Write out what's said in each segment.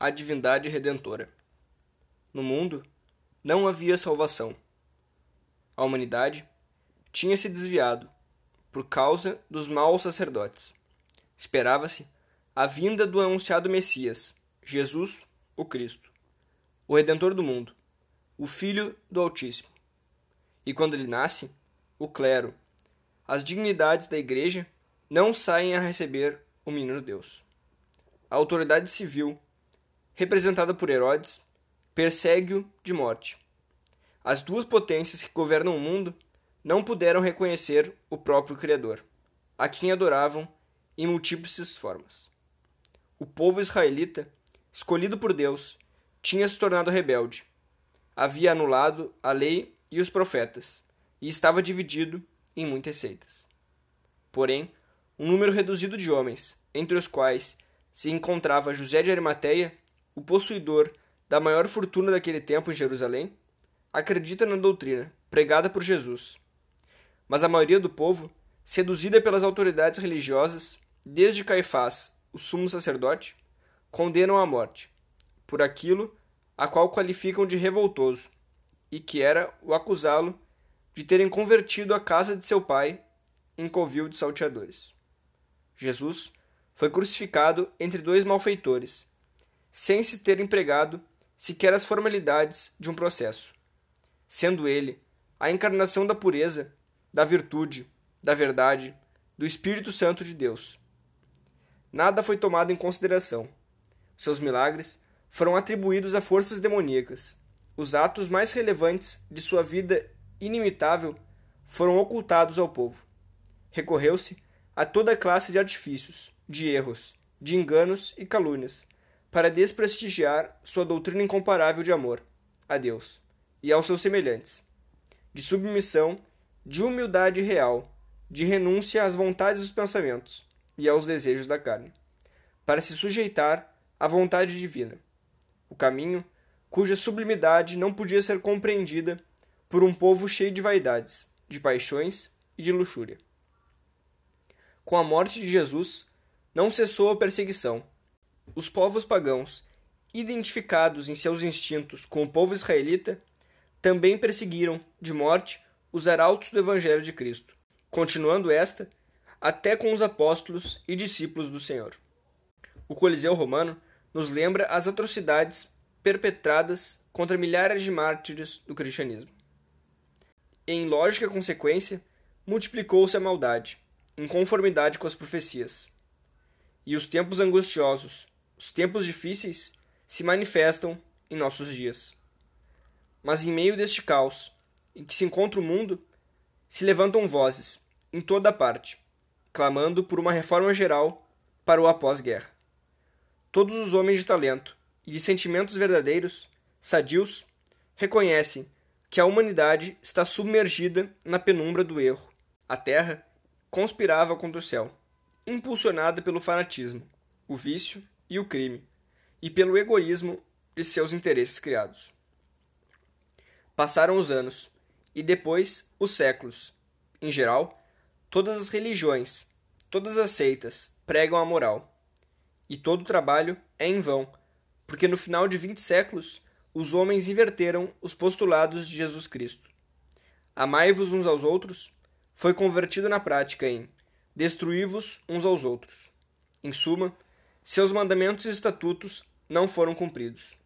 a divindade redentora. No mundo não havia salvação. A humanidade tinha se desviado por causa dos maus sacerdotes. Esperava-se a vinda do anunciado Messias, Jesus, o Cristo, o Redentor do mundo, o Filho do Altíssimo. E quando ele nasce, o clero, as dignidades da Igreja não saem a receber o menino Deus. A autoridade civil representada por Herodes, persegue-o de morte. As duas potências que governam o mundo não puderam reconhecer o próprio Criador, a quem adoravam em múltiplas formas. O povo israelita, escolhido por Deus, tinha se tornado rebelde. Havia anulado a lei e os profetas, e estava dividido em muitas seitas. Porém, um número reduzido de homens, entre os quais se encontrava José de Arimateia, o possuidor da maior fortuna daquele tempo em Jerusalém, acredita na doutrina pregada por Jesus. Mas a maioria do povo, seduzida pelas autoridades religiosas, desde Caifás, o sumo sacerdote, condenam à morte, por aquilo a qual qualificam de revoltoso, e que era o acusá-lo de terem convertido a casa de seu pai em covil de salteadores. Jesus foi crucificado entre dois malfeitores, sem se ter empregado sequer as formalidades de um processo, sendo ele a encarnação da pureza, da virtude, da verdade, do Espírito Santo de Deus. Nada foi tomado em consideração. Seus milagres foram atribuídos a forças demoníacas. Os atos mais relevantes de sua vida inimitável foram ocultados ao povo. Recorreu-se a toda classe de artifícios, de erros, de enganos e calúnias, para desprestigiar sua doutrina incomparável de amor a Deus e aos seus semelhantes, de submissão, de humildade real, de renúncia às vontades dos pensamentos e aos desejos da carne, para se sujeitar à vontade divina. O caminho cuja sublimidade não podia ser compreendida por um povo cheio de vaidades, de paixões e de luxúria. Com a morte de Jesus, não cessou a perseguição, os povos pagãos, identificados em seus instintos com o povo israelita, também perseguiram, de morte, os arautos do Evangelho de Cristo, continuando esta até com os apóstolos e discípulos do Senhor. O Coliseu Romano nos lembra as atrocidades perpetradas contra milhares de mártires do cristianismo. Em lógica consequência, multiplicou-se a maldade, em conformidade com as profecias. E os tempos angustiosos, os tempos difíceis se manifestam em nossos dias. Mas em meio deste caos em que se encontra o mundo, se levantam vozes, em toda parte, clamando por uma reforma geral para o após-guerra. Todos os homens de talento e de sentimentos verdadeiros, sadios, reconhecem que a humanidade está submergida na penumbra do erro. A Terra conspirava contra o céu, impulsionada pelo fanatismo, o vício e o crime, e pelo egoísmo de seus interesses criados. Passaram os anos, e depois os séculos. Em geral, todas as religiões, todas as seitas pregam a moral. E todo o trabalho é em vão, porque no final de vinte séculos os homens inverteram os postulados de Jesus Cristo. Amai-vos uns aos outros foi convertido na prática em destruí-vos uns aos outros. Em suma, seus mandamentos e estatutos não foram cumpridos,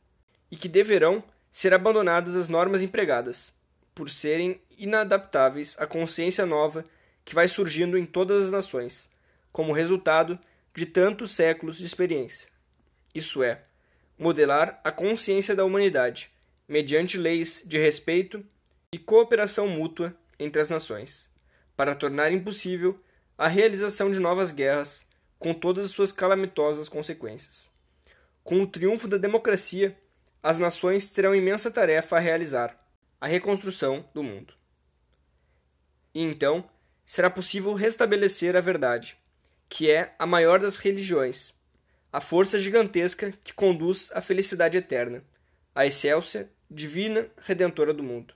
e que deverão ser abandonadas as normas empregadas, por serem inadaptáveis à consciência nova que vai surgindo em todas as nações, como resultado de tantos séculos de experiência. Isso é, modelar a consciência da humanidade, mediante leis de respeito e cooperação mútua entre as nações, para tornar impossível a realização de novas guerras com todas as suas calamitosas consequências. Com o triunfo da democracia, as nações terão imensa tarefa a realizar a reconstrução do mundo. E então será possível restabelecer a verdade, que é a maior das religiões, a força gigantesca que conduz à felicidade eterna, a excelsa, divina redentora do mundo.